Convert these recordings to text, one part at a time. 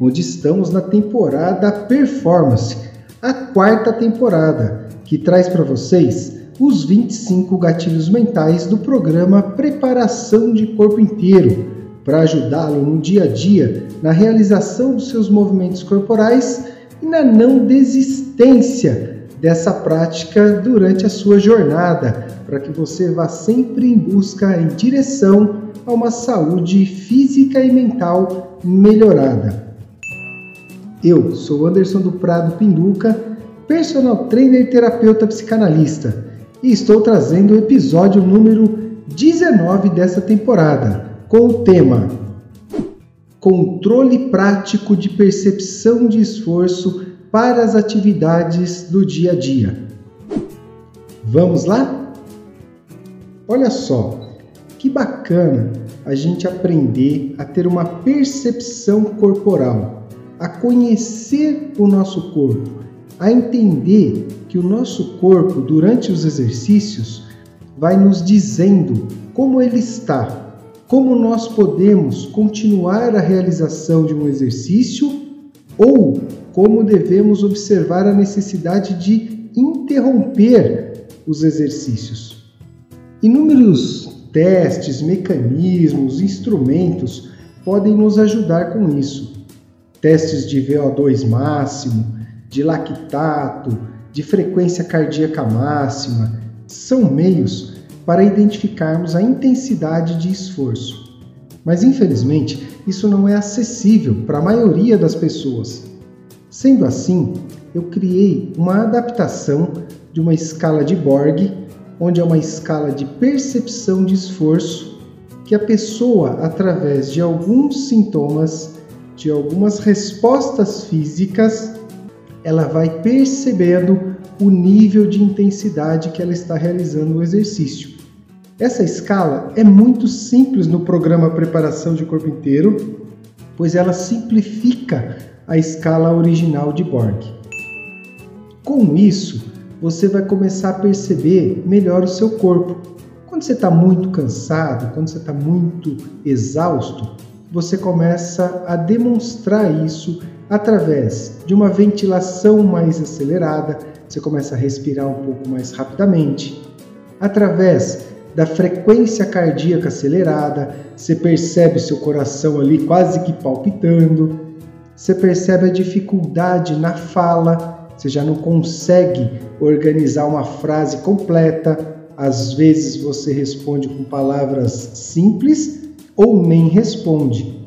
onde estamos na temporada Performance, a quarta temporada, que traz para vocês os 25 gatilhos mentais do programa Preparação de Corpo Inteiro, para ajudá-lo no dia a dia na realização dos seus movimentos corporais e na não desistência dessa prática durante a sua jornada, para que você vá sempre em busca em direção a uma saúde física e mental melhorada. Eu sou Anderson do Prado Pinduca, personal trainer e terapeuta psicanalista, e estou trazendo o episódio número 19 dessa temporada, com o tema Controle prático de percepção de esforço para as atividades do dia a dia. Vamos lá? Olha só, que bacana a gente aprender a ter uma percepção corporal a conhecer o nosso corpo, a entender que o nosso corpo, durante os exercícios, vai nos dizendo como ele está, como nós podemos continuar a realização de um exercício ou como devemos observar a necessidade de interromper os exercícios. Inúmeros testes, mecanismos, instrumentos podem nos ajudar com isso testes de VO2 máximo, de lactato, de frequência cardíaca máxima, são meios para identificarmos a intensidade de esforço. Mas infelizmente, isso não é acessível para a maioria das pessoas. Sendo assim, eu criei uma adaptação de uma escala de Borg, onde é uma escala de percepção de esforço que a pessoa, através de alguns sintomas, de algumas respostas físicas, ela vai percebendo o nível de intensidade que ela está realizando o exercício. Essa escala é muito simples no programa Preparação de Corpo Inteiro, pois ela simplifica a escala original de Borg. Com isso, você vai começar a perceber melhor o seu corpo. Quando você está muito cansado, quando você está muito exausto, você começa a demonstrar isso através de uma ventilação mais acelerada, você começa a respirar um pouco mais rapidamente, através da frequência cardíaca acelerada, você percebe seu coração ali quase que palpitando, você percebe a dificuldade na fala, você já não consegue organizar uma frase completa, às vezes você responde com palavras simples ou nem responde.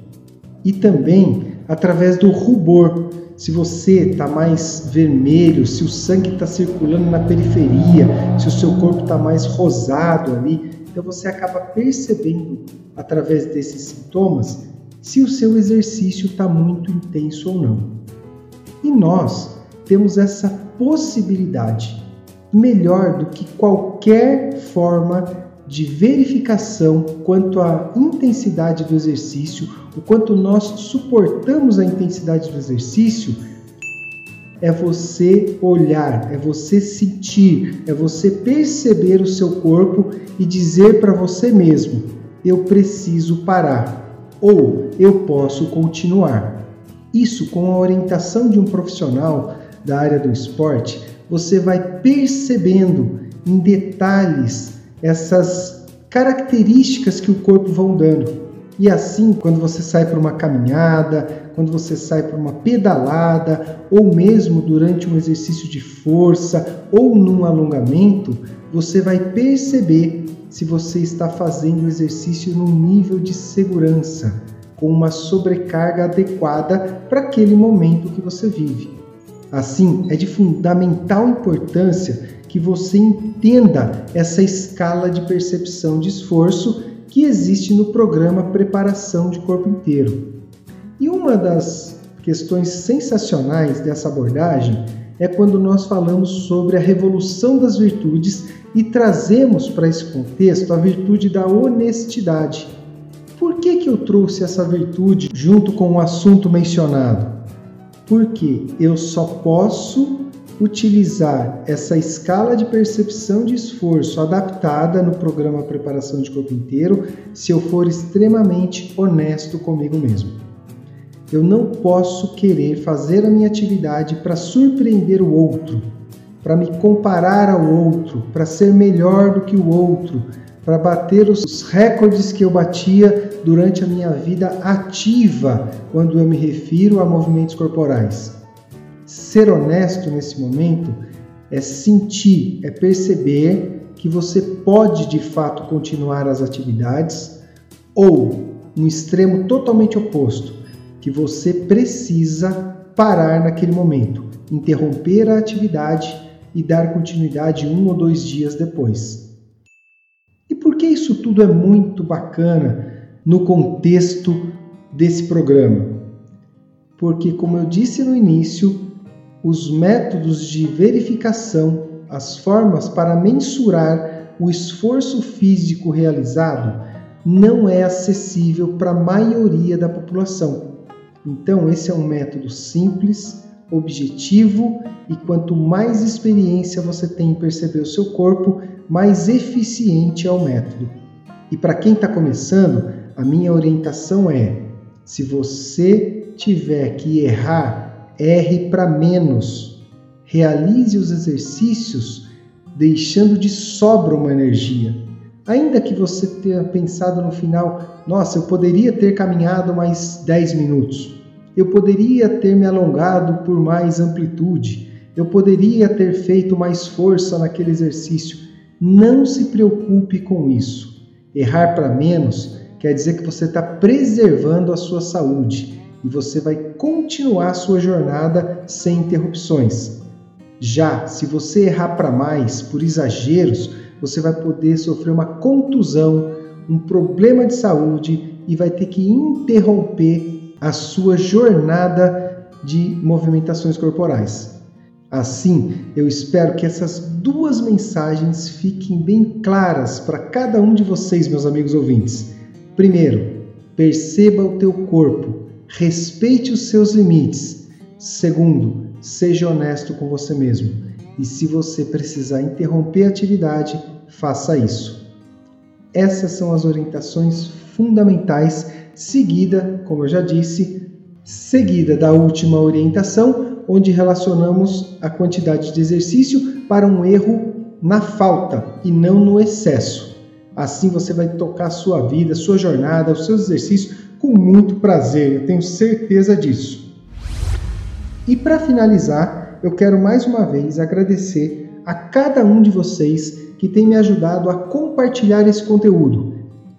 E também através do rubor. Se você está mais vermelho, se o sangue está circulando na periferia, se o seu corpo está mais rosado ali, então você acaba percebendo através desses sintomas se o seu exercício está muito intenso ou não. E nós temos essa possibilidade melhor do que qualquer forma de verificação quanto à intensidade do exercício, o quanto nós suportamos a intensidade do exercício, é você olhar, é você sentir, é você perceber o seu corpo e dizer para você mesmo: eu preciso parar ou eu posso continuar. Isso com a orientação de um profissional da área do esporte, você vai percebendo em detalhes essas características que o corpo vão dando. E assim, quando você sai para uma caminhada, quando você sai para uma pedalada, ou mesmo durante um exercício de força ou num alongamento, você vai perceber se você está fazendo o exercício num nível de segurança, com uma sobrecarga adequada para aquele momento que você vive. Assim, é de fundamental importância que você entenda essa escala de percepção de esforço que existe no programa Preparação de Corpo Inteiro. E uma das questões sensacionais dessa abordagem é quando nós falamos sobre a revolução das virtudes e trazemos para esse contexto a virtude da honestidade. Por que, que eu trouxe essa virtude junto com o assunto mencionado? Porque eu só posso utilizar essa escala de percepção de esforço adaptada no programa Preparação de Corpo Inteiro se eu for extremamente honesto comigo mesmo. Eu não posso querer fazer a minha atividade para surpreender o outro, para me comparar ao outro, para ser melhor do que o outro, para bater os recordes que eu batia durante a minha vida ativa quando eu me refiro a movimentos corporais. Ser honesto nesse momento é sentir, é perceber que você pode de fato continuar as atividades ou um extremo totalmente oposto, que você precisa parar naquele momento, interromper a atividade e dar continuidade um ou dois dias depois. E por que isso tudo é muito bacana no contexto desse programa? Porque, como eu disse no início, os métodos de verificação, as formas para mensurar o esforço físico realizado, não é acessível para a maioria da população. Então, esse é um método simples, objetivo e quanto mais experiência você tem em perceber o seu corpo, mais eficiente é o método. E para quem está começando, a minha orientação é: se você tiver que errar, erre para menos. Realize os exercícios deixando de sobra uma energia. Ainda que você tenha pensado no final, nossa, eu poderia ter caminhado mais 10 minutos eu poderia ter me alongado por mais amplitude, eu poderia ter feito mais força naquele exercício. Não se preocupe com isso. Errar para menos quer dizer que você está preservando a sua saúde e você vai continuar sua jornada sem interrupções. Já se você errar para mais, por exageros, você vai poder sofrer uma contusão, um problema de saúde e vai ter que interromper a sua jornada de movimentações corporais. Assim, eu espero que essas duas mensagens fiquem bem claras para cada um de vocês, meus amigos ouvintes. Primeiro, perceba o teu corpo, respeite os seus limites. Segundo, seja honesto com você mesmo. E se você precisar interromper a atividade, faça isso. Essas são as orientações fundamentais seguida, como eu já disse, seguida da última orientação, onde relacionamos a quantidade de exercício para um erro na falta e não no excesso. Assim você vai tocar a sua vida, a sua jornada, os seus exercícios com muito prazer, eu tenho certeza disso. E para finalizar, eu quero mais uma vez agradecer a cada um de vocês que tem me ajudado a compartilhar esse conteúdo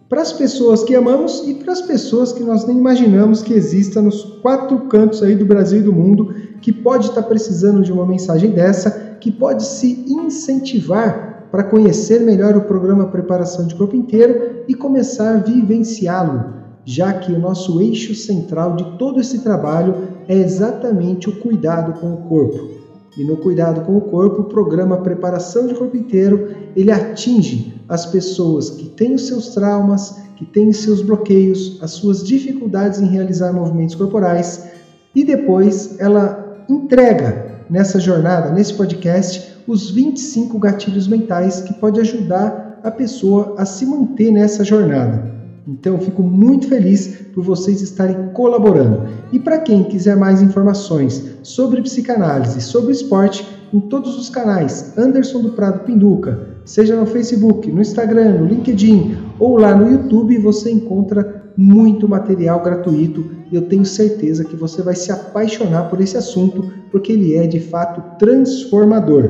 para as pessoas que amamos e para as pessoas que nós nem imaginamos que exista nos quatro cantos aí do Brasil e do mundo, que pode estar precisando de uma mensagem dessa, que pode se incentivar para conhecer melhor o programa Preparação de Corpo Inteiro e começar a vivenciá-lo, já que o nosso eixo central de todo esse trabalho é exatamente o cuidado com o corpo. E no cuidado com o corpo, o programa Preparação de Corpo Inteiro, ele atinge as pessoas que têm os seus traumas, que têm seus bloqueios, as suas dificuldades em realizar movimentos corporais e depois ela entrega nessa jornada, nesse podcast, os 25 gatilhos mentais que pode ajudar a pessoa a se manter nessa jornada. Então, fico muito feliz por vocês estarem colaborando. E para quem quiser mais informações sobre psicanálise, sobre esporte, em todos os canais Anderson do Prado Pinduca, seja no Facebook, no Instagram, no LinkedIn ou lá no YouTube, você encontra muito material gratuito e eu tenho certeza que você vai se apaixonar por esse assunto porque ele é de fato transformador.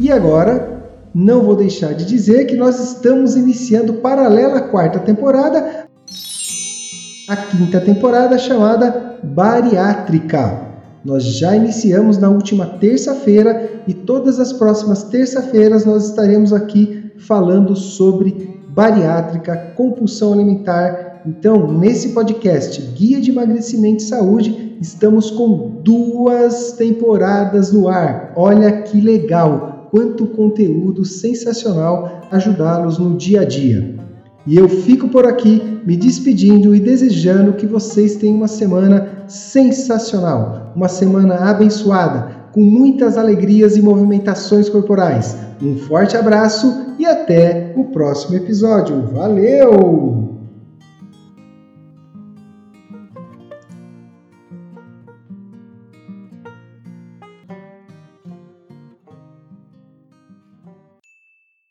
E agora, não vou deixar de dizer que nós estamos iniciando paralela à quarta temporada, a quinta temporada chamada Bariátrica. Nós já iniciamos na última terça-feira e todas as próximas terça-feiras nós estaremos aqui falando sobre bariátrica, compulsão alimentar Então, nesse podcast Guia de Emagrecimento e Saúde, estamos com duas temporadas no ar. Olha que legal! Quanto conteúdo sensacional ajudá-los no dia a dia. E eu fico por aqui me despedindo e desejando que vocês tenham uma semana sensacional, uma semana abençoada, com muitas alegrias e movimentações corporais. Um forte abraço e até o próximo episódio. Valeu!